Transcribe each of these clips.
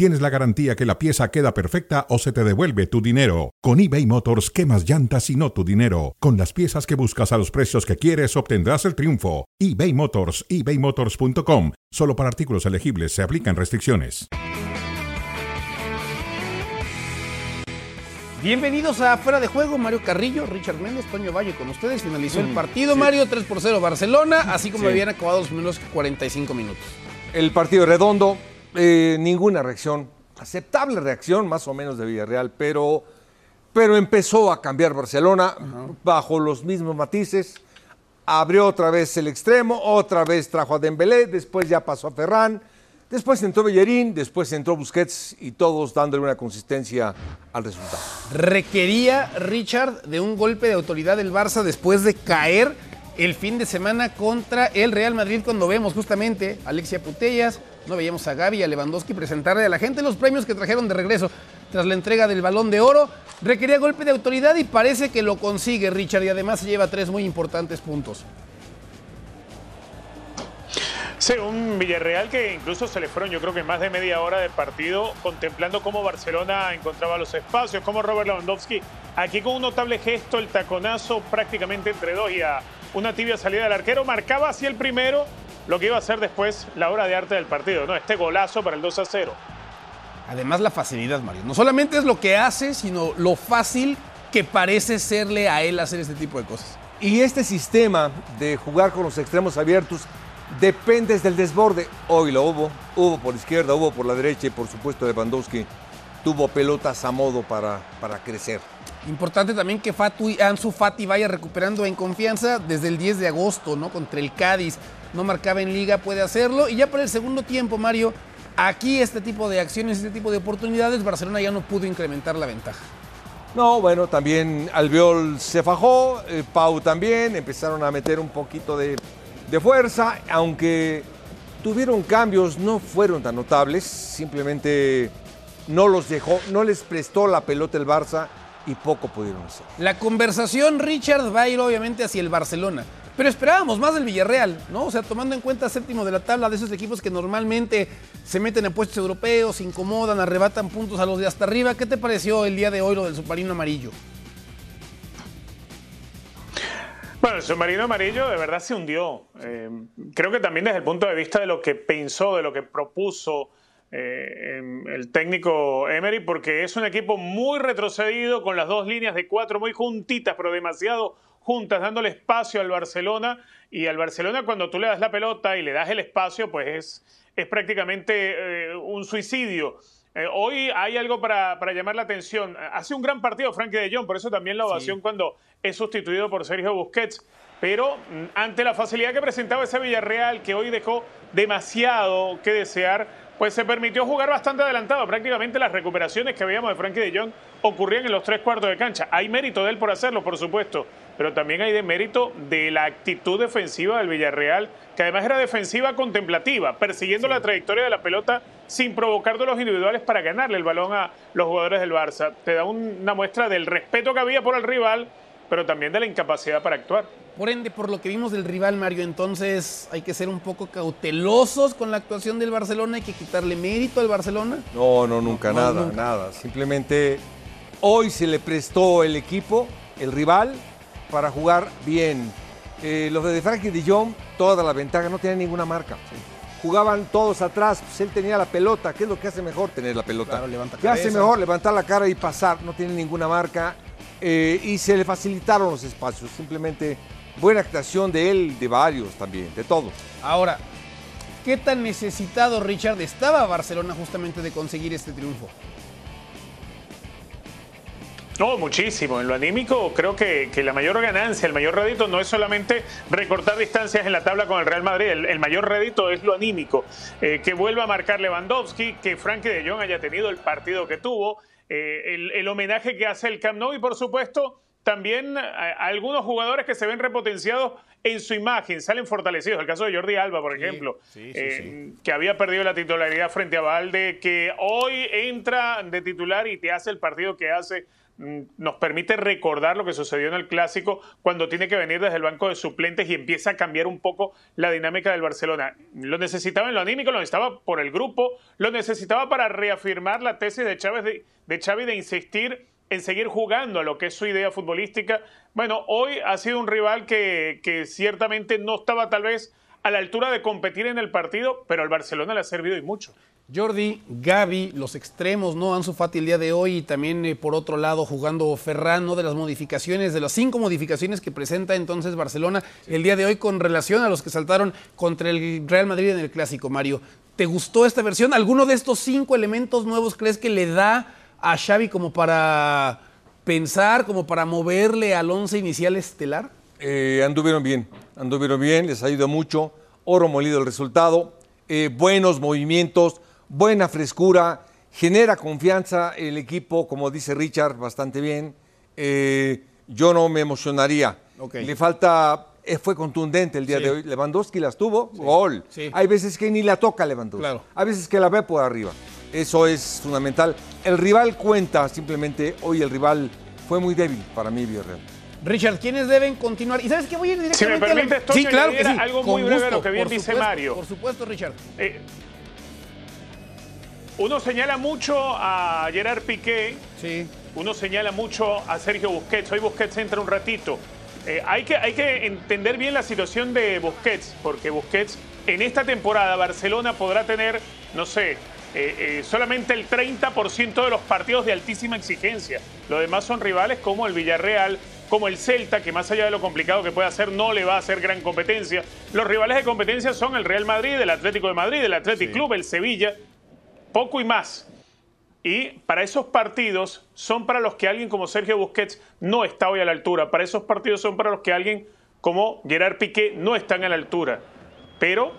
tienes la garantía que la pieza queda perfecta o se te devuelve tu dinero. Con eBay Motors, quemas llantas y no tu dinero. Con las piezas que buscas a los precios que quieres, obtendrás el triunfo. eBay Motors, ebaymotors.com. Solo para artículos elegibles se aplican restricciones. Bienvenidos a Fuera de Juego, Mario Carrillo, Richard Méndez, Toño Valle con ustedes. Finalizó el partido, Mario, 3 por 0 Barcelona, así como Sí. habían acabado los primeros 45 minutos. El partido redondo, eh, ninguna reacción, aceptable reacción más o menos de Villarreal, pero, pero empezó a cambiar Barcelona bajo los mismos matices. Abrió otra vez el extremo, otra vez trajo a Dembélé, después ya pasó a Ferran, después entró Bellerín, después entró Busquets y todos dándole una consistencia al resultado. Requería Richard de un golpe de autoridad del Barça después de caer el fin de semana contra el Real Madrid cuando vemos justamente a Alexia Putellas, no veíamos a Gaby y a Lewandowski presentarle a la gente los premios que trajeron de regreso tras la entrega del balón de oro. Requería golpe de autoridad y parece que lo consigue Richard y además se lleva tres muy importantes puntos. Sí, un Villarreal que incluso se le fueron, yo creo que más de media hora de partido, contemplando cómo Barcelona encontraba los espacios, cómo Robert Lewandowski, aquí con un notable gesto, el taconazo prácticamente entre dos y a una tibia salida del arquero, marcaba así el primero, lo que iba a ser después la hora de arte del partido, ¿no? Este golazo para el 2 a 0. Además la facilidad, Mario. No solamente es lo que hace, sino lo fácil que parece serle a él hacer este tipo de cosas. Y este sistema de jugar con los extremos abiertos depende del desborde. Hoy lo hubo, hubo por izquierda, hubo por la derecha y por supuesto Lewandowski tuvo pelotas a modo para, para crecer. Importante también que Fatu Ansu Fati vaya recuperando en confianza desde el 10 de agosto, ¿no? Contra el Cádiz. No marcaba en liga, puede hacerlo. Y ya para el segundo tiempo, Mario, aquí este tipo de acciones, este tipo de oportunidades, Barcelona ya no pudo incrementar la ventaja. No, bueno, también Albiol se fajó, eh, Pau también, empezaron a meter un poquito de fuerza, aunque tuvieron cambios, no fueron tan notables, simplemente no los dejó, no les prestó la pelota el Barça y poco pudieron hacer. La conversación, Richard, va a ir obviamente hacia el Barcelona. Pero esperábamos más del Villarreal, ¿no? O sea, tomando en cuenta séptimo de la tabla de esos equipos que normalmente se meten en puestos europeos, se incomodan, arrebatan puntos a los de hasta arriba. ¿Qué te pareció el día de hoy lo del submarino amarillo? Bueno, el submarino amarillo de verdad se hundió. Eh, creo que también desde el punto de vista de lo que pensó, de lo que propuso eh, em, el técnico Emery, porque es un equipo muy retrocedido, con las dos líneas de cuatro muy juntitas, pero demasiado juntas, dándole espacio al Barcelona. Y al Barcelona, cuando tú le das la pelota y le das el espacio, pues es, es prácticamente eh, un suicidio. Eh, hoy hay algo para, para, llamar la atención. Hace un gran partido Frankie de Jong, por eso también la ovación sí. cuando es sustituido por Sergio Busquets. Pero mm, ante la facilidad que presentaba ese Villarreal, que hoy dejó demasiado que desear, pues se permitió jugar bastante adelantado. Prácticamente las recuperaciones que veíamos de Frankie de Jong ocurrían en los tres cuartos de cancha. Hay mérito de él por hacerlo, por supuesto, pero también hay de mérito de la actitud defensiva del Villarreal, que además era defensiva contemplativa, persiguiendo sí. la trayectoria de la pelota sin provocar de los individuales para ganarle el balón a los jugadores del Barça. Te da una muestra del respeto que había por el rival, pero también de la incapacidad para actuar. Por ende, por lo que vimos del rival, Mario, entonces hay que ser un poco cautelosos con la actuación del Barcelona, hay que quitarle mérito al Barcelona. No, no, nunca, no, nada, nunca. nada. Simplemente hoy se le prestó el equipo, el rival, para jugar bien. Eh, los de Frankie de Jong, toda la ventaja, no tenían ninguna marca. Sí. Jugaban todos atrás, pues él tenía la pelota. ¿Qué es lo que hace mejor? Tener la pelota. Claro, levanta ¿Qué hace mejor? Levantar la cara y pasar. No tiene ninguna marca. Eh, y se le facilitaron los espacios. Simplemente buena actuación de él, de varios también, de todos. Ahora, ¿qué tan necesitado, Richard, estaba Barcelona justamente de conseguir este triunfo? No, muchísimo. En lo anímico, creo que, que, la mayor ganancia, el mayor rédito no es solamente recortar distancias en la tabla con el Real Madrid. El, el mayor rédito es lo anímico. Eh, que vuelva a marcar Lewandowski, que Frankie de Jong haya tenido el partido que tuvo, eh, el, el, homenaje que hace el Camp Nou y, por supuesto, también algunos jugadores que se ven repotenciados en su imagen, salen fortalecidos. El caso de Jordi Alba, por ejemplo, eh, que había perdido la titularidad frente a Valde, que hoy entra de titular y te hace el partido que hace mm, nos permite recordar lo que sucedió en el clásico cuando tiene que venir desde el banco de suplentes y empieza a cambiar un poco la dinámica del Barcelona. Lo necesitaba en lo anímico, lo necesitaba por el grupo, lo necesitaba para reafirmar la tesis de Chávez de, de Xavi de insistir en seguir jugando a lo que es su idea futbolística. Bueno, hoy ha sido un rival que, que ciertamente no estaba tal vez a la altura de competir en el partido, pero al Barcelona le ha servido y mucho. Jordi, Gaby, los extremos, ¿no? Ansu Fati el día de hoy y también eh, por otro lado jugando Ferran, ¿no? De las modificaciones, de las cinco modificaciones que presenta entonces Barcelona el día de hoy con relación a los que saltaron contra el Real Madrid en el Clásico, Mario. ¿Te gustó esta versión? ¿Alguno de estos cinco elementos nuevos crees que le da a Xavi como para pensar, como para moverle al once inicial estelar? Eh, anduvieron bien, anduvieron bien, les ayudado mucho. Oro molido el resultado, eh, buenos movimientos, buena frescura, genera confianza el equipo, como dice Richard, bastante bien. Eh, yo no me emocionaría. Le falta, fue contundente el día de hoy. Lewandowski las tuvo, gol. Hay veces que ni la toca Lewandowski. Claro. Hay veces que la ve por arriba. Eso es fundamental. El rival cuenta simplemente. Hoy el rival fue muy débil para mí, Villarreal. Richard, ¿quiénes deben continuar? ¿Y sabes qué? Voy a ir directamente Si me permite, sí, claro que sí. algo muy breve lo que bien dice Mario. Por supuesto, Richard. Eh, uno señala mucho a Gerard Piqué. Sí. Uno señala mucho a Sergio Busquets. Hoy Busquets entra un ratito. Eh, hay, que, hay que entender bien la situación de Busquets, porque Busquets en esta temporada Barcelona podrá tener, no sé, eh, eh, solamente el 30% de los partidos de altísima exigencia. Los demás son rivales como el Villarreal, como el Celta, que más allá de lo complicado que puede hacer, no le va a hacer gran competencia. Los rivales de competencia son el Real Madrid, el Atlético de Madrid, el Athletic Club, el Sevilla, poco y más. Y para esos partidos son para los que alguien como Sergio Busquets no está hoy a la altura. Para esos partidos son para los que alguien como Gerard Piqué no están a la altura. Pero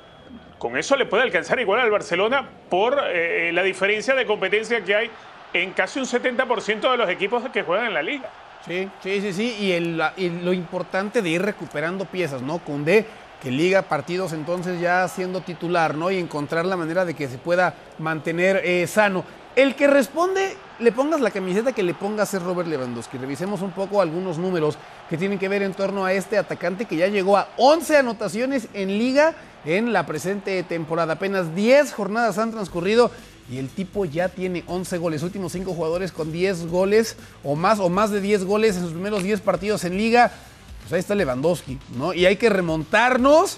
con eso le puede alcanzar igual al Barcelona por eh, eh, la diferencia de competencia que hay en casi un 70% de los equipos que juegan en la liga. Sí, sí, sí, sí. Y, lo importante de ir recuperando piezas, ¿no? Cundé, que liga partidos entonces ya siendo titular, ¿no? Y encontrar la manera de que se pueda mantener eh, sano. El que responde, le pongas la camiseta que le pongas es Robert Lewandowski. Revisemos un poco algunos números que tienen que ver en torno a este atacante que ya llegó a 11 anotaciones en liga en la presente temporada. Apenas 10 jornadas han transcurrido y el tipo ya tiene 11 goles. Últimos 5 jugadores con 10 goles o más o más de 10 goles en sus primeros 10 partidos en liga. Pues ahí está Lewandowski, ¿no? Y hay que remontarnos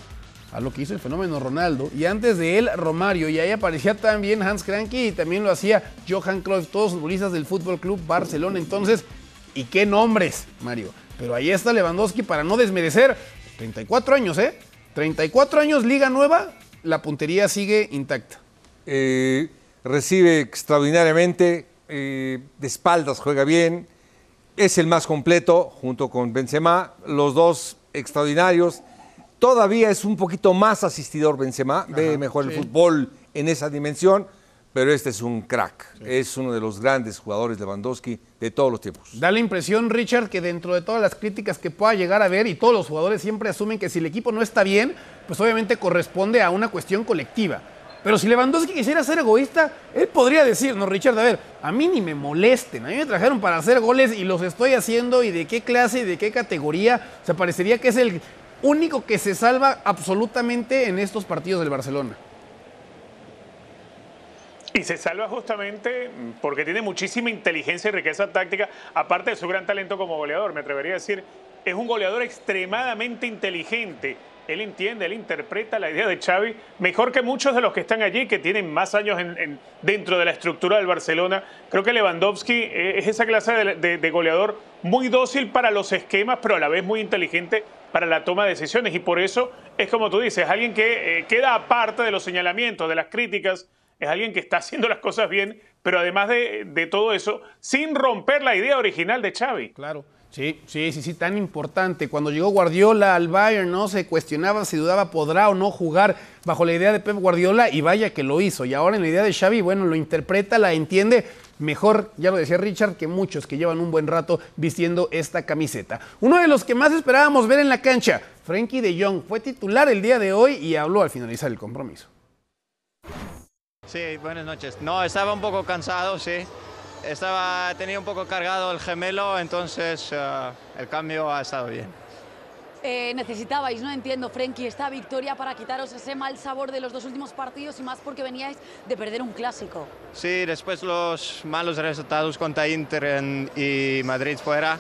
a lo que hizo el fenómeno Ronaldo. Y antes de él, Romario. Y ahí aparecía también Hans Kranke y también lo hacía Johan Cruyff, todos futbolistas del Fútbol Club Barcelona. Entonces, ¿y qué nombres, Mario? Pero ahí está Lewandowski para no desmerecer. 34 años, ¿eh? 34 años, Liga Nueva, la puntería sigue intacta. Eh, recibe extraordinariamente, eh, de espaldas juega bien, es el más completo junto con Benzema, los dos extraordinarios. Todavía es un poquito más asistidor Benzema, ve mejor el fútbol en esa dimensión, pero este es un crack. Es uno de los grandes jugadores de Lewandowski de todos los tiempos. Da la impresión, Richard, que dentro de todas las críticas que pueda llegar a ver, y todos los jugadores siempre asumen que si el equipo no está bien, pues obviamente corresponde a una cuestión colectiva. Pero si Lewandowski quisiera ser egoísta, él podría decir, no, Richard, a ver, a mí ni me molesten, a mí me trajeron para hacer goles y los estoy haciendo y de qué clase y de qué categoría. O sea, parecería que es el único que se salva absolutamente en estos partidos del Barcelona. Y se salva justamente porque tiene muchísima inteligencia y riqueza táctica, aparte de su gran talento como goleador. Me atrevería a decir, es un goleador extremadamente inteligente. Él entiende, él interpreta la idea de Xavi mejor que muchos de los que están allí, que tienen más años en, dentro de la estructura del Barcelona. Creo que Lewandowski es esa clase de, goleador muy dócil para los esquemas, pero a la vez muy inteligente para la toma de decisiones. Y por eso es como tú dices, alguien que eh, queda aparte de los señalamientos, de las críticas es alguien que está haciendo las cosas bien, pero además de, todo eso, sin romper la idea original de Xavi. Claro. Sí, sí, sí, sí, tan importante. Cuando llegó Guardiola al Bayern, no se cuestionaba si dudaba podrá o no jugar bajo la idea de Pep Guardiola y vaya que lo hizo. Y ahora en la idea de Xavi, bueno, lo interpreta, la entiende. Mejor, ya lo decía Richard, que muchos que llevan un buen rato vistiendo esta camiseta. Uno de los que más esperábamos ver en la cancha, Frankie de Jong, fue titular el día de hoy y habló al finalizar el compromiso. Sí, buenas noches. No, estaba un poco cansado, sí. Estaba, tenía un poco cargado el gemelo, entonces uh, el cambio ha estado bien. Eh, necesitabais, no entiendo, Frenkie, esta victoria para quitaros ese mal sabor de los dos últimos partidos y más porque veníais de perder un clásico. Sí, después los malos resultados contra Inter en, y Madrid fuera.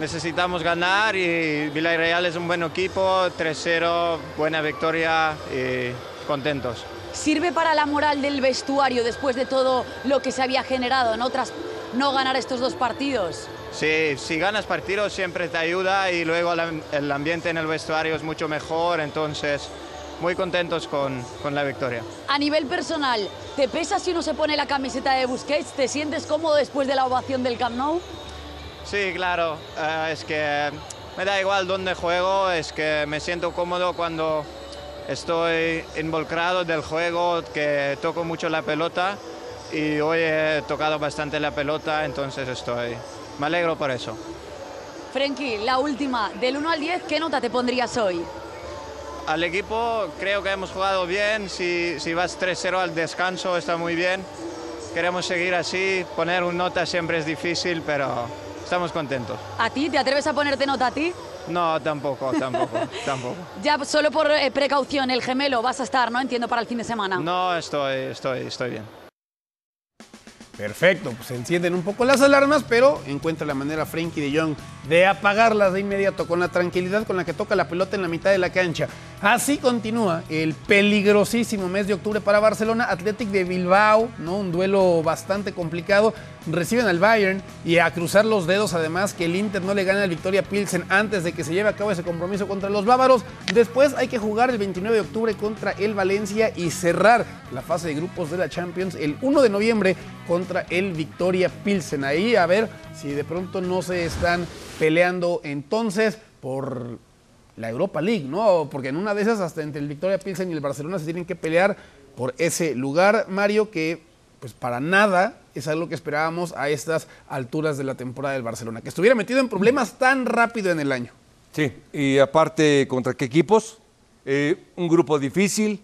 Necesitamos ganar y Villarreal es un buen equipo, 3-0, buena victoria y contentos. ¿Sirve para la moral del vestuario después de todo lo que se había generado en otras no ganar estos dos partidos? Sí, si ganas partidos siempre te ayuda y luego el ambiente en el vestuario es mucho mejor, entonces muy contentos con, con, la victoria. A nivel personal, ¿te pesa si uno se pone la camiseta de Busquets? ¿Te sientes cómodo después de la ovación del Camp Nou? Sí, claro, uh, es que me da igual dónde juego, es que me siento cómodo cuando estoy involucrado del juego, que toco mucho la pelota y hoy he tocado bastante la pelota, entonces estoy, me alegro por eso. Frenkie, la última, del 1 al 10, ¿qué nota te pondrías hoy? Al equipo creo que hemos jugado bien, si, si vas 3-0 al descanso está muy bien. Queremos seguir así, poner un nota siempre es difícil, pero estamos contentos. ¿A ti? ¿Te atreves a ponerte nota a ti? No, tampoco, tampoco, tampoco. Ya solo por eh, precaución, el gemelo vas a estar, ¿no? Entiendo, para el fin de semana. No, estoy, estoy, estoy bien. Perfecto, pues se encienden un poco las alarmas, pero encuentra la manera Frankie de Jong de apagarlas de inmediato con la tranquilidad con la que toca la pelota en la mitad de la cancha. Así continúa el peligrosísimo mes de octubre para Barcelona, Athletic de Bilbao, ¿no? Un duelo bastante complicado. Reciben al Bayern y a cruzar los dedos además que el Inter no le gane al Victoria Pilsen antes de que se lleve a cabo ese compromiso contra los bávaros. Después hay que jugar el 29 de octubre contra el Valencia y cerrar la fase de grupos de la Champions el 1 de noviembre contra el Victoria Pilsen. Ahí a ver si de pronto no se están peleando entonces por la Europa League, ¿no? Porque en una de esas, hasta entre el Victoria Pilsen y el Barcelona se tienen que pelear por ese lugar, Mario, que pues para nada es algo que esperábamos a estas alturas de la temporada del Barcelona, que estuviera metido en problemas tan rápido en el año. Sí, y aparte, ¿contra qué equipos? Eh, un grupo difícil,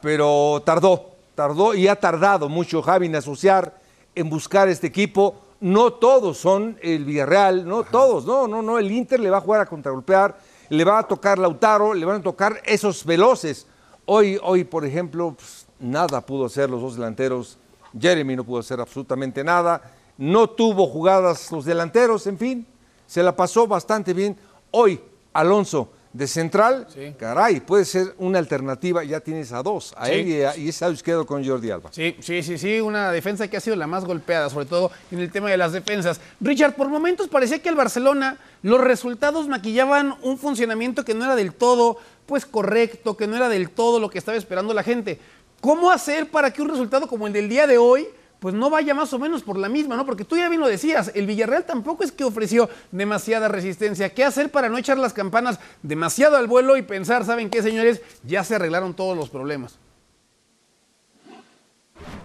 pero tardó, tardó y ha tardado mucho Javi en asociar, en buscar este equipo. No todos son el Villarreal, no todos, no, no, no, el Inter le va a jugar a contragolpear le va a tocar Lautaro, le van a tocar esos veloces. Hoy, hoy por ejemplo, pues, nada pudo hacer los dos delanteros. Jeremy no pudo hacer absolutamente nada. No tuvo jugadas los delanteros, en fin, se la pasó bastante bien. Hoy, Alonso de central, caray, puede ser una alternativa, ya tienes a dos, a él y, a, y ese lado izquierdo con Jordi Alba. Sí, sí, sí, sí, una defensa que ha sido la más golpeada, sobre todo en el tema de las defensas. Richard, por momentos parecía que el Barcelona, los resultados maquillaban un funcionamiento que no era del todo, pues correcto, que no era del todo lo que estaba esperando la gente. ¿Cómo hacer para que un resultado como el del día de hoy pues no vaya más o menos por la misma, ¿no? Porque tú ya bien lo decías, el Villarreal tampoco es que ofreció demasiada resistencia. ¿Qué hacer para no echar las campanas demasiado al vuelo y pensar, ¿saben qué, señores? Ya se arreglaron todos los problemas.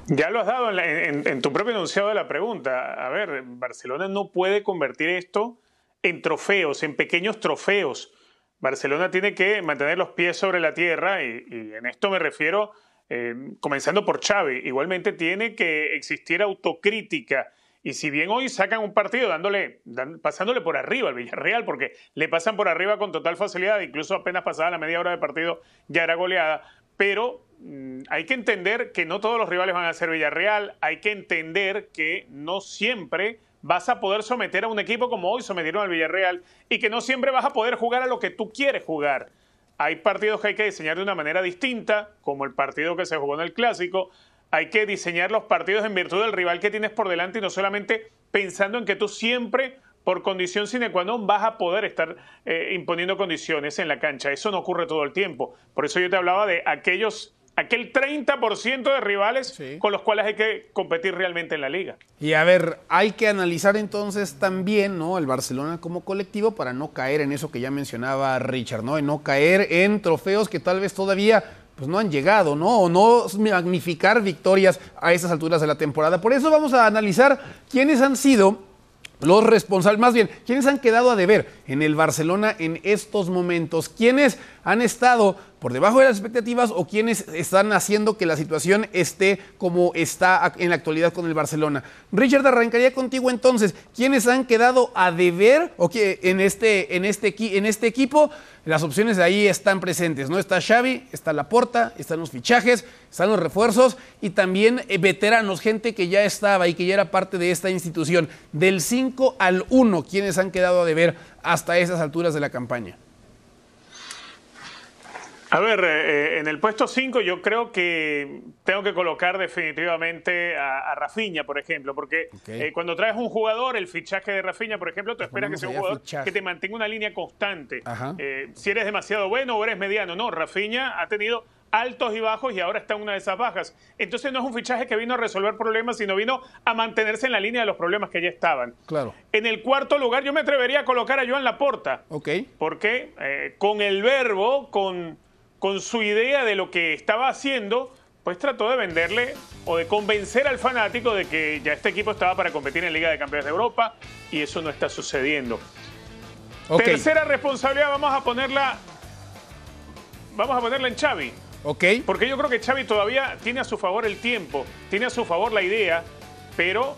Ya lo has dado en, tu propio enunciado de la pregunta. A ver, Barcelona no puede convertir esto en trofeos, en pequeños trofeos. Barcelona tiene que mantener los pies sobre la tierra y, y en esto me refiero eh, comenzando por Xavi. Igualmente tiene que existir autocrítica. Y si bien hoy sacan un partido dándole, pasándole por arriba al Villarreal, porque le pasan por arriba con total facilidad, incluso apenas pasada la media hora de partido ya era goleada, pero mm, hay que entender que no todos los rivales van a ser Villarreal, hay que entender que no siempre vas a poder someter a un equipo como hoy sometieron al Villarreal y que no siempre vas a poder jugar a lo que tú quieres jugar. Hay partidos que hay que diseñar de una manera distinta, como el partido que se jugó en el clásico. Hay que diseñar los partidos en virtud del rival que tienes por delante y no solamente pensando en que tú siempre, por condición sine qua non, vas a poder estar eh, imponiendo condiciones en la cancha. Eso no ocurre todo el tiempo. Por eso yo te hablaba de aquellos aquel 30% de rivales con los cuales hay que competir realmente en la liga. Y a ver, hay que analizar entonces también, ¿no? El Barcelona como colectivo para no caer en eso que ya mencionaba Richard, ¿no? En no caer en trofeos que tal vez todavía pues no han llegado, ¿no? O no magnificar victorias a estas alturas de la temporada. Por eso vamos a analizar quiénes han sido los responsables, más bien, ¿quiénes han quedado a deber en el Barcelona en estos momentos? ¿Quiénes han estado por debajo de las expectativas o quiénes están haciendo que la situación esté como está en la actualidad con el Barcelona? Richard, arrancaría contigo entonces. ¿Quiénes han quedado a deber o que en este, en este, en este equipo? Las opciones de ahí están presentes, ¿no? Está Xavi, está Laporta, están los fichajes, están los refuerzos y también eh, veteranos, gente que ya estaba y que ya era parte de esta institución. Del 5 al 1, ¿quiénes han quedado a deber hasta esas alturas de la campaña? A ver, eh, en el puesto 5 yo creo que tengo que colocar definitivamente a, a Rafinha, por ejemplo, porque eh, cuando traes un jugador, el fichaje de Rafinha, por ejemplo, tú esperas que sea un jugador que te mantenga una línea constante. Eh, si eres demasiado bueno o eres mediano, no, Rafinha ha tenido altos y bajos y ahora está en una de esas bajas. Entonces no es un fichaje que vino a resolver problemas, sino vino a mantenerse en la línea de los problemas que ya estaban. Claro. En el cuarto lugar yo me atrevería a colocar a Joan Laporta. Ok. Porque con el verbo, con con su idea de lo que estaba haciendo, pues trató de venderle o de convencer al fanático de que ya este equipo estaba para competir en Liga de Campeones de Europa y eso no está sucediendo. Tercera responsabilidad, vamos a ponerla vamos a ponerla en Xavi. Ok. Porque yo creo que Xavi todavía tiene a su favor el tiempo, tiene a su favor la idea, pero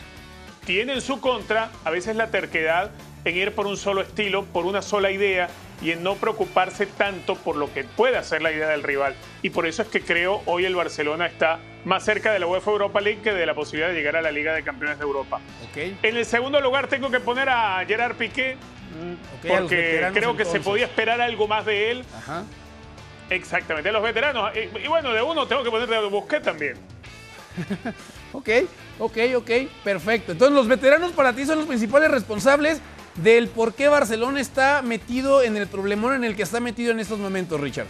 tiene en su contra a veces la terquedad en ir por un solo estilo, por una sola idea y en no preocuparse tanto por lo que puede hacer la idea del rival. Y por eso es que creo hoy el Barcelona está más cerca de la UEFA Europa League que de la posibilidad de llegar a la Liga de Campeones de Europa. Okay. En el segundo lugar tengo que poner a Gerard Piqué, mm, porque creo que se podía esperar algo más de él. Ajá. Exactamente, a los veteranos. Y, bueno, de uno tengo que poner de Busquets también. ok, ok, ok, perfecto. Entonces los veteranos para ti son los principales responsables del por qué Barcelona está metido en el problemón en el que está metido en estos momentos, Richard.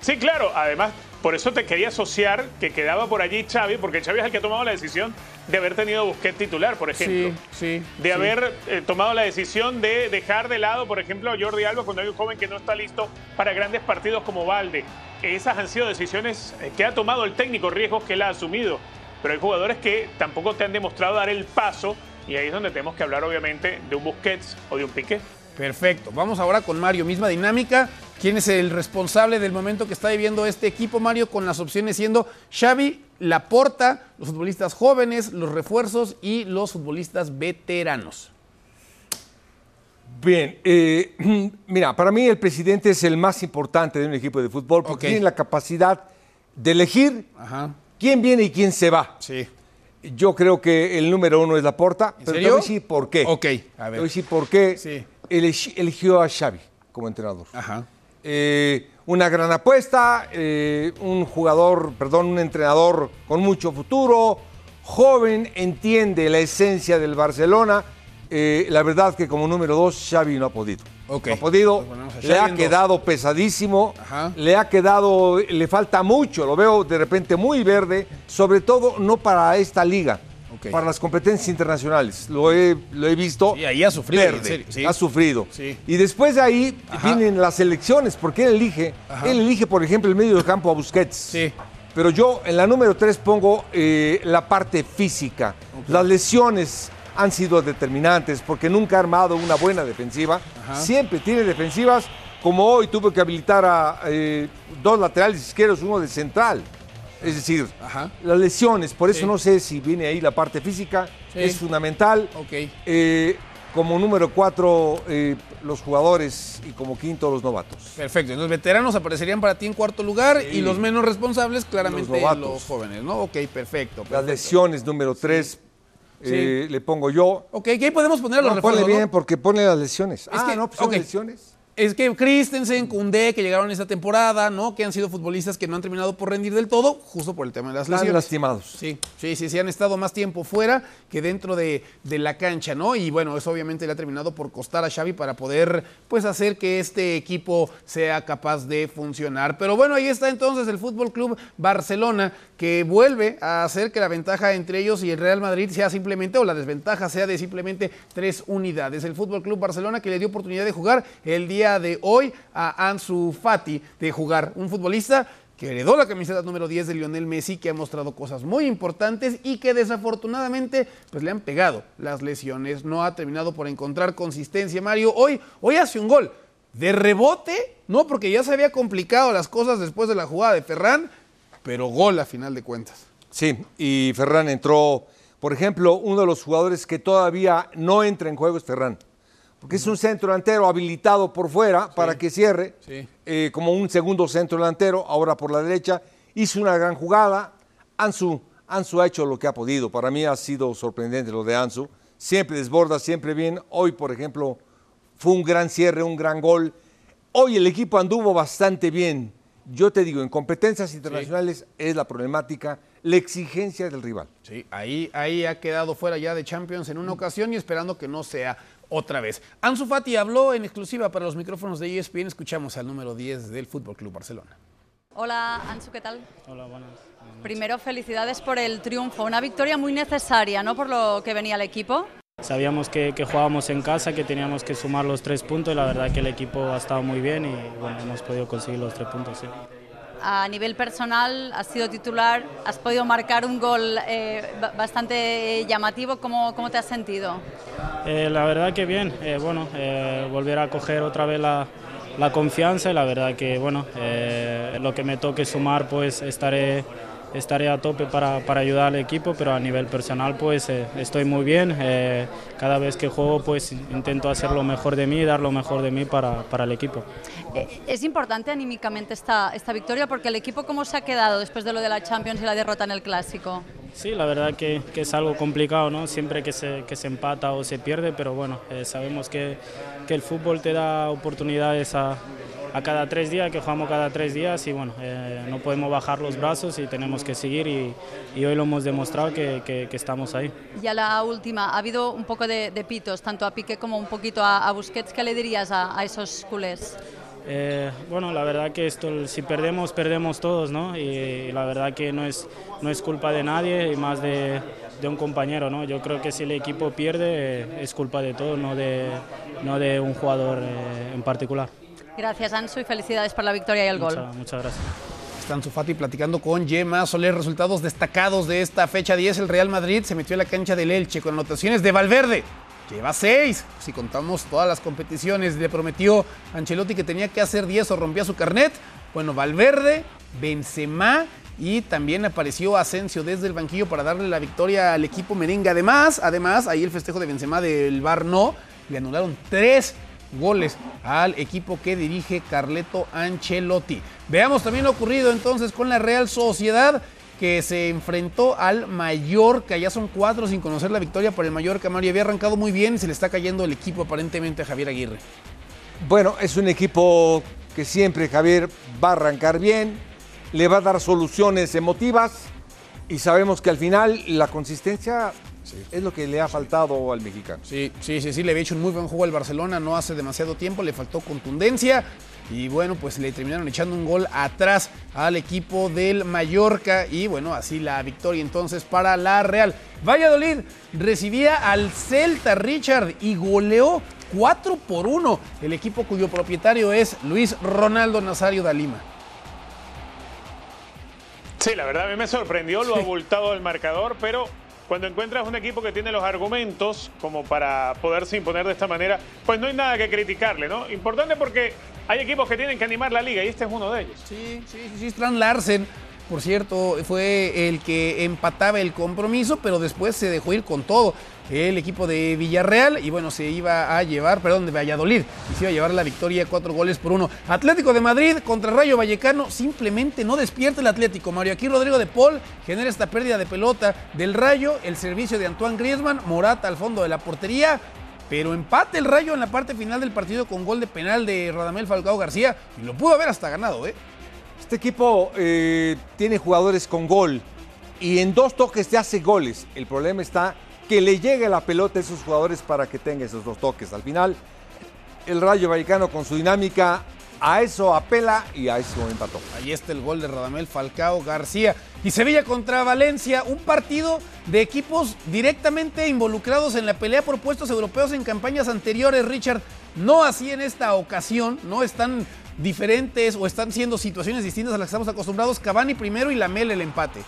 Sí, claro. Además, por eso te quería asociar que quedaba por allí Xavi, porque Xavi es el que ha tomado la decisión de haber tenido Busquets titular, por ejemplo. Sí, sí. De haber eh, tomado la decisión de dejar de lado, por ejemplo, a Jordi Alba cuando hay un joven que no está listo para grandes partidos como Valde. Esas han sido decisiones eh, que ha tomado el técnico, riesgos que él ha asumido. Pero hay jugadores que tampoco te han demostrado dar el paso y ahí es donde tenemos que hablar, obviamente, de un Busquets o de un Piqué. Perfecto. Vamos ahora con Mario. Misma dinámica. ¿Quién es el responsable del momento que está viviendo este equipo, Mario? Con las opciones siendo Xavi, Laporta, los futbolistas jóvenes, los refuerzos y los futbolistas veteranos. Bien, eh, mira, para mí el presidente es el más importante de un equipo de fútbol porque tiene la capacidad de elegir quién viene y quién se va. Sí. Yo creo que el número uno es Laporta, pero te voy a decir por qué. Ok, a ver. Te voy a decir por qué sí. eligió a Xavi como entrenador. Ajá. Eh, una gran apuesta, eh, un jugador, perdón, un entrenador con mucho futuro, joven, entiende la esencia del Barcelona. Eh, la verdad que como número dos Xavi no ha podido. Okay. No ha podido, le ha quedado pesadísimo, Ajá. le ha quedado, le falta mucho, lo veo de repente muy verde, sobre todo no para esta liga, para las competencias internacionales. Lo he, lo he visto. Sí, ahí ha sufrido, Verde, en serio, sí. ha sufrido. Sí. Y después de ahí Ajá. vienen las elecciones, porque él elige, Ajá. él elige, por ejemplo, el medio del campo a Busquets. Pero yo en la número 3 pongo eh, la parte física. Las lesiones han sido determinantes porque nunca ha armado una buena defensiva. Ajá. Siempre tiene defensivas, como hoy tuvo que habilitar a eh, dos laterales izquierdos, uno de central. Es decir, Ajá. las lesiones, por eso Sí. no sé si viene ahí la parte física, Sí. es fundamental. Eh, como número 4, los jugadores y como quinto, los novatos. Perfecto. Los veteranos aparecerían para ti en cuarto lugar y los menos responsables, claramente, Los jóvenes, ¿no? Ok, perfecto. Las lesiones, número 3, le pongo yo. Ok, ¿qué podemos poner a los No, ponle bien, porque pone las lesiones. ah, que- no, pues son lesiones. Es que Christensen, Koundé, que llegaron esta temporada, ¿no? Que han sido futbolistas que no han terminado por rendir del todo, justo por el tema de las Están lesiones. lastimados. Sí, sí, sí, sí, han estado más tiempo fuera que dentro de, de la cancha, ¿no? Y bueno, eso obviamente le ha terminado por costar a Xavi para poder, pues, hacer que este equipo sea capaz de funcionar. Pero bueno, ahí está entonces el Fútbol Club Barcelona, que vuelve a hacer que la ventaja entre ellos y el Real Madrid sea simplemente, o la desventaja sea de simplemente tres unidades. El Fútbol Club Barcelona que le dio oportunidad de jugar el día de hoy a Ansu Fati de jugar. Un futbolista que heredó la camiseta número 10 de Lionel Messi, que ha mostrado cosas muy importantes y que desafortunadamente pues, le han pegado las lesiones. No ha terminado por encontrar consistencia Mario. Hoy, hoy hace un gol de rebote, no porque ya se había complicado las cosas después de la jugada de Ferran, pero gol a final de cuentas. Sí, y Ferran entró, por ejemplo, uno de los jugadores que todavía no entra en juego es Ferran. Porque es un centro delantero habilitado por fuera para que cierre, Sí. eh, como un segundo centro delantero, ahora por la derecha. Hizo una gran jugada. Ansu, Ansu ha hecho lo que ha podido. Para mí ha sido sorprendente lo de Ansu. Siempre desborda, siempre bien. Hoy, por ejemplo, fue un gran cierre, un gran gol. Hoy el equipo anduvo bastante bien. Yo te digo, en competencias internacionales es la problemática, la exigencia del rival. Sí, ahí, ahí ha quedado fuera ya de Champions en una ocasión y esperando que no sea otra vez. Ansu Fati habló en exclusiva para los micrófonos de ESPN. Escuchamos al número 10 del Fútbol Club Barcelona. Hola Ansu, ¿qué tal? Hola, buenas. Primero, felicidades por el triunfo. Una victoria muy necesaria, ¿no? Por lo que venía el equipo. Sabíamos que, que jugábamos en casa, que teníamos que sumar los tres puntos y la verdad que el equipo ha estado muy bien y bueno, hemos podido conseguir los tres puntos. sí. A nivel personal, has sido titular, has podido marcar un gol eh, ba- bastante llamativo. ¿Cómo, ¿Cómo te has sentido? Eh, la verdad que bien, eh, bueno, eh, volver a coger otra vez la, la confianza y la verdad que bueno, eh, lo que me toque sumar pues estaré, estaré a tope para, para ayudar al equipo, pero a nivel personal pues eh, estoy muy bien, eh, cada vez que juego pues intento hacer lo mejor de mí, dar lo mejor de mí para, para el equipo. Eh, Es importante anímicamente esta, esta victoria porque el equipo, ¿cómo se ha quedado después de lo de la Champions y la derrota en el Clásico? Sí, la verdad que, que es algo complicado, ¿no? Siempre que se, que se empata o se pierde, pero bueno, eh, sabemos que, que el fútbol te da oportunidades a, a cada tres días, que jugamos cada tres días y bueno, eh, no podemos bajar los brazos y tenemos que seguir y, y hoy lo hemos demostrado que, que- que estamos ahí. Ya la última, ha habido un poco de, de pitos, tanto a Piqué como un poquito a, a Busquets. ¿Qué le dirías a, a esos culés? Eh, bueno, la verdad que esto, si perdemos, perdemos todos, ¿no? Y, la verdad que no es, no es culpa de nadie y más de, de un compañero, ¿no? Yo creo que si el equipo pierde eh, es culpa de todos, no de, no de un jugador eh, en particular. Gracias, Ansu, y felicidades por la victoria y el gol. Muchas, gracias. Está Ansu Fati platicando con Gemma Soler. Resultados destacados de esta fecha 10. El Real Madrid se metió a la cancha del Elche con anotaciones de Valverde. Lleva seis. Si contamos todas las competiciones, le prometió Ancelotti que tenía que hacer 10 o rompía su carnet. Bueno, Valverde, Benzema y también apareció Asensio desde el banquillo para darle la victoria al equipo merengue. Además, además, ahí el festejo de Benzema del Bar no, le anularon tres goles al equipo que dirige Carleto Ancelotti. Veamos también lo ocurrido entonces con la Real Sociedad que se enfrentó al Mallorca. Ya son cuatro sin conocer la victoria para el Mallorca. Mario había arrancado muy bien y se le está cayendo el equipo aparentemente a Javier Aguirre. Bueno, es un equipo que siempre Javier va a arrancar bien, le va a dar soluciones emotivas y sabemos que al final la consistencia es lo que le ha faltado al mexicano. Sí, sí, sí, sí, le había hecho un muy buen juego al Barcelona no hace demasiado tiempo, le faltó contundencia y bueno, pues le terminaron echando un gol atrás al equipo del Mallorca y bueno, así la victoria entonces para la Real. Valladolid recibía al Celta Richard y goleó 4 por 1 el equipo cuyo propietario es Luis Ronaldo Nazario da Lima. Sí, la verdad a mí me sorprendió lo abultado del marcador, pero cuando encuentras un equipo que tiene los argumentos como para poderse imponer de esta manera, pues no hay nada que criticarle, ¿no? Importante porque hay equipos que tienen que animar la liga y este es uno de ellos. Sí, sí, sí, Strand Larsen, por cierto, fue el que empataba el compromiso, pero después se dejó ir con todo el equipo de Villarreal y bueno, se iba a llevar, perdón, de Valladolid, y se iba a llevar la victoria cuatro goles por uno. Atlético de Madrid contra Rayo Vallecano, simplemente no despierta el Atlético. Mario, aquí Rodrigo de Paul genera esta pérdida de pelota del Rayo, el servicio de Antoine Griezmann, Morata al fondo de la portería, pero empate el Rayo en la parte final del partido con gol de penal de Radamel Falcao García y lo pudo haber hasta ganado, ¿eh? Este equipo eh, tiene jugadores con gol y en dos toques te hace goles. El problema está que le llegue la pelota a esos jugadores para que tenga esos dos toques. Al final, el Rayo Vallecano con su dinámica a eso apela y a eso empató. Ahí está el gol de Radamel Falcao García. Y Sevilla contra Valencia, un partido de equipos directamente involucrados en la pelea por puestos europeos en campañas anteriores. Richard, No así en esta ocasión, no están diferentes o están siendo situaciones distintas a las que estamos acostumbrados. Cavani primero y Lamela el empate.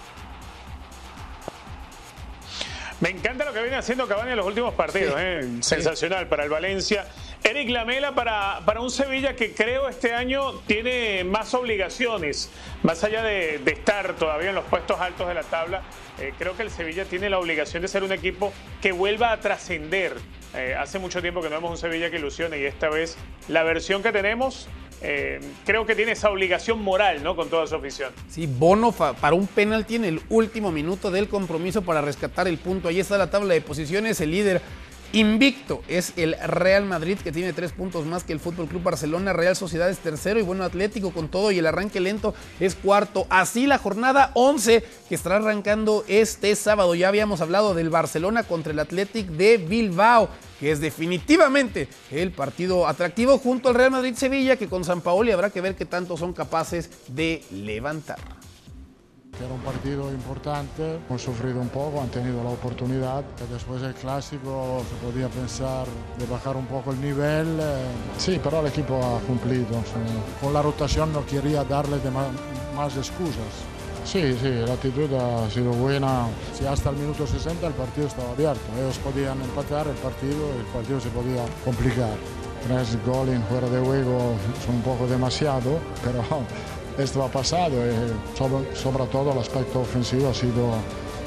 Me encanta lo que viene haciendo Cavani en los últimos partidos. ¿eh? Sensacional para el Valencia. Eric Lamela para, para un Sevilla que creo este año tiene más obligaciones, más allá de, estar todavía en los puestos altos de la tabla. Eh, creo que el Sevilla tiene la obligación de ser un equipo que vuelva a trascender. Eh, hace mucho tiempo que no vemos un Sevilla que ilusione y esta vez la versión que tenemos eh, creo que tiene esa obligación moral, ¿no? Con toda su afición. Sí, Bono para un penalti en el último minuto del compromiso para rescatar el punto. Ahí está la tabla de posiciones. El líder Invicto es el Real Madrid que tiene tres puntos más que el Fútbol Club Barcelona. Real Sociedad es tercero y bueno, Atlético con todo y el arranque lento es cuarto. Así la jornada 11 que estará arrancando este sábado. Ya habíamos hablado del Barcelona contra el Athletic de Bilbao, que es definitivamente el partido atractivo junto al Real Madrid Sevilla, que con San Paoli habrá que ver qué tanto son capaces de levantar. Era un partido importante, hemos sufrido un poco, han tenido la oportunidad, después del clásico se podía pensar de bajar un poco el nivel, eh, sí, pero el equipo ha cumplido, con la rotación no quería darle más excusas. Sí, sí, la actitud ha sido buena. Si hasta el minuto 60 el partido estaba abierto, ellos podían empatar el partido y el partido se podía complicar. Tres goles fuera de juego son un poco demasiado, pero esto ha pasado eh, sobre, todo el aspecto ofensivo ha sido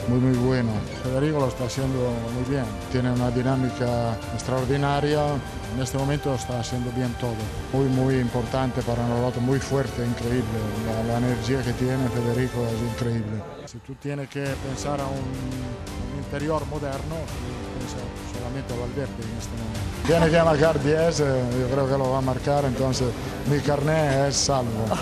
muy muy bueno. Federico lo está haciendo muy bien, tiene una dinámica extraordinaria, en este momento está haciendo bien todo. Muy muy importante para nosotros, muy fuerte, increíble. La, energía que tiene Federico es increíble. Si tú tienes que pensar a un, interior moderno, solamente a Valverde en este momento. Tiene que marcar 10, eh, yo creo que lo va a marcar, entonces mi carnet es salvo.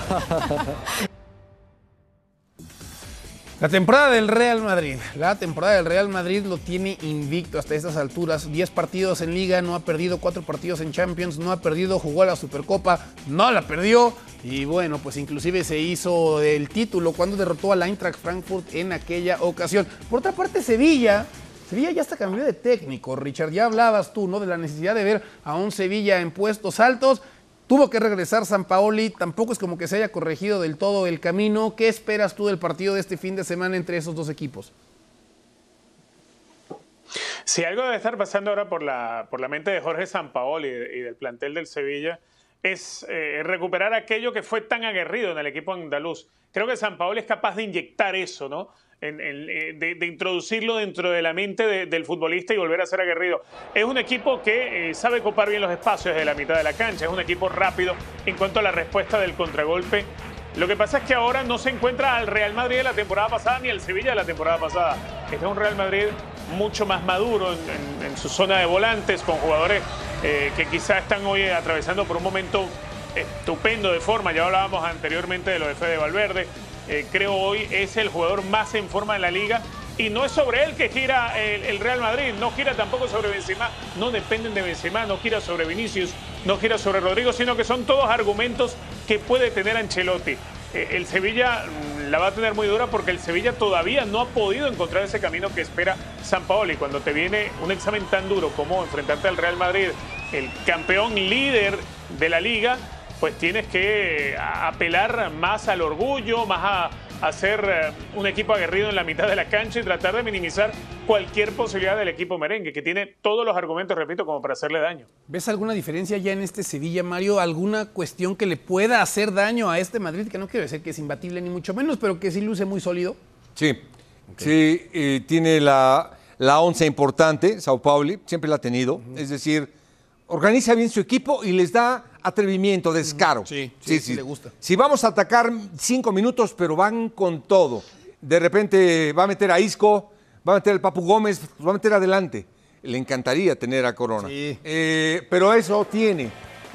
La temporada del Real Madrid. La temporada del Real Madrid lo tiene invicto hasta estas alturas. 10 partidos en liga, no ha perdido 4 partidos en Champions, no ha perdido, jugó a la Supercopa, no la perdió. Y bueno, pues inclusive se hizo el título cuando derrotó al Eintracht Frankfurt en aquella ocasión. Por otra parte, Sevilla Sevilla ya está cambió de técnico, Richard. Ya hablabas tú, ¿no? De la necesidad de ver a un Sevilla en puestos altos. Tuvo que regresar San Paoli, tampoco es como que se haya corregido del todo el camino. ¿Qué esperas tú del partido de este fin de semana entre esos dos equipos? Si algo debe estar pasando ahora por la, por la mente de Jorge Sampaoli y del plantel del Sevilla es eh, recuperar aquello que fue tan aguerrido en el equipo andaluz. Creo que Sampaoli es capaz de inyectar eso, ¿no? Eh, de, introducirlo dentro de la mente del futbolista y volver a ser aguerrido. Es un equipo que eh, sabe copar bien los espacios de la mitad de la cancha, es un equipo rápido en cuanto a la respuesta del contragolpe. Lo que pasa es que ahora no se encuentra al Real Madrid de la temporada pasada ni al Sevilla de la temporada pasada. Este es un Real Madrid mucho más maduro en, su zona de volantes, con jugadores eh, que quizá están hoy atravesando por un momento estupendo de forma. Ya hablábamos anteriormente de lo de Fede Valverde. Eh, creo hoy es el jugador más en forma en la liga. Y no es sobre él que gira el, Real Madrid, no gira tampoco sobre Benzema, no dependen de Benzema, no gira sobre Vinicius, no gira sobre Rodrigo, sino que son todos argumentos que puede tener Ancelotti. Eh, el Sevilla mm, la va a tener muy dura porque el Sevilla todavía no ha podido encontrar ese camino que espera San Paolo. Y cuando te viene un examen tan duro como enfrentarte al Real Madrid, el campeón líder de la liga, pues tienes que apelar más al orgullo, más a, hacer eh, un equipo aguerrido en la mitad de la cancha y tratar de minimizar cualquier posibilidad del equipo merengue, que tiene todos los argumentos, repito, como para hacerle daño. ¿Ves alguna diferencia ya en este Sevilla, Mario? ¿Alguna cuestión que le pueda hacer daño a este Madrid? Que no quiero decir que es imbatible ni mucho menos, pero que sí luce muy sólido. Sí, sí, eh, tiene la, la once importante, Sao Paulo, siempre la ha tenido, es decir, organiza bien su equipo y les da atrevimiento, descaro. Sí, sí, sí, le gusta. Si vamos a atacar cinco minutos, pero van con todo. De repente va a meter a Isco, va a meter al Papu Gómez, va a meter adelante. Le encantaría tener a Corona. Sí. Eh, pero eso tiene.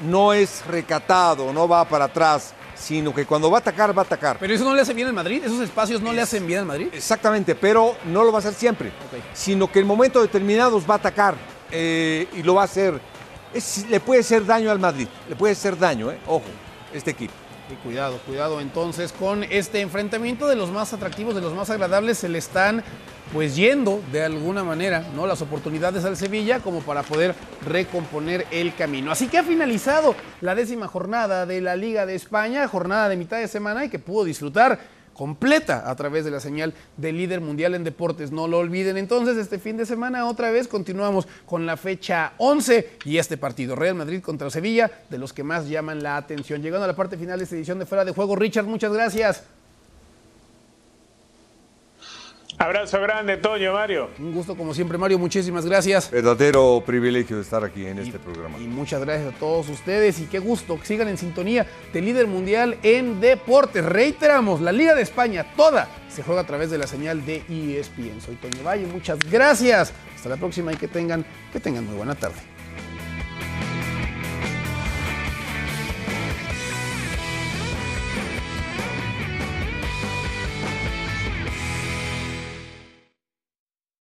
No es recatado, no va para atrás, sino que cuando va a atacar, va a atacar. Pero eso no le hace bien al Madrid, esos espacios no le hacen bien al Madrid. Exactamente, pero no lo va a hacer siempre. Sino que en momentos determinados va a atacar eh, y lo va a hacer le puede hacer daño al Madrid, le puede hacer daño, ¿eh? ojo, este equipo. Y cuidado, cuidado entonces con este enfrentamiento de los más atractivos, de los más agradables, se le están pues yendo de alguna manera, ¿no? Las oportunidades al Sevilla como para poder recomponer el camino. Así que ha finalizado la décima jornada de la Liga de España, jornada de mitad de semana y que pudo disfrutar completa a través de la señal de líder mundial en deportes. No lo olviden entonces, este fin de semana otra vez continuamos con la fecha 11 y este partido, Real Madrid contra Sevilla, de los que más llaman la atención. Llegando a la parte final de esta edición de Fuera de Juego, Richard, muchas gracias. Abrazo grande, Toño, Mario. Un gusto como siempre, Mario. Muchísimas gracias. Verdadero privilegio de estar aquí en este programa. Y muchas gracias a todos ustedes y qué gusto que sigan en sintonía de líder mundial en deportes. Reiteramos, la Liga de España toda se juega a través de la señal de ESPN. Soy Toño Valle, muchas gracias. Hasta la próxima y que tengan, que tengan muy buena tarde.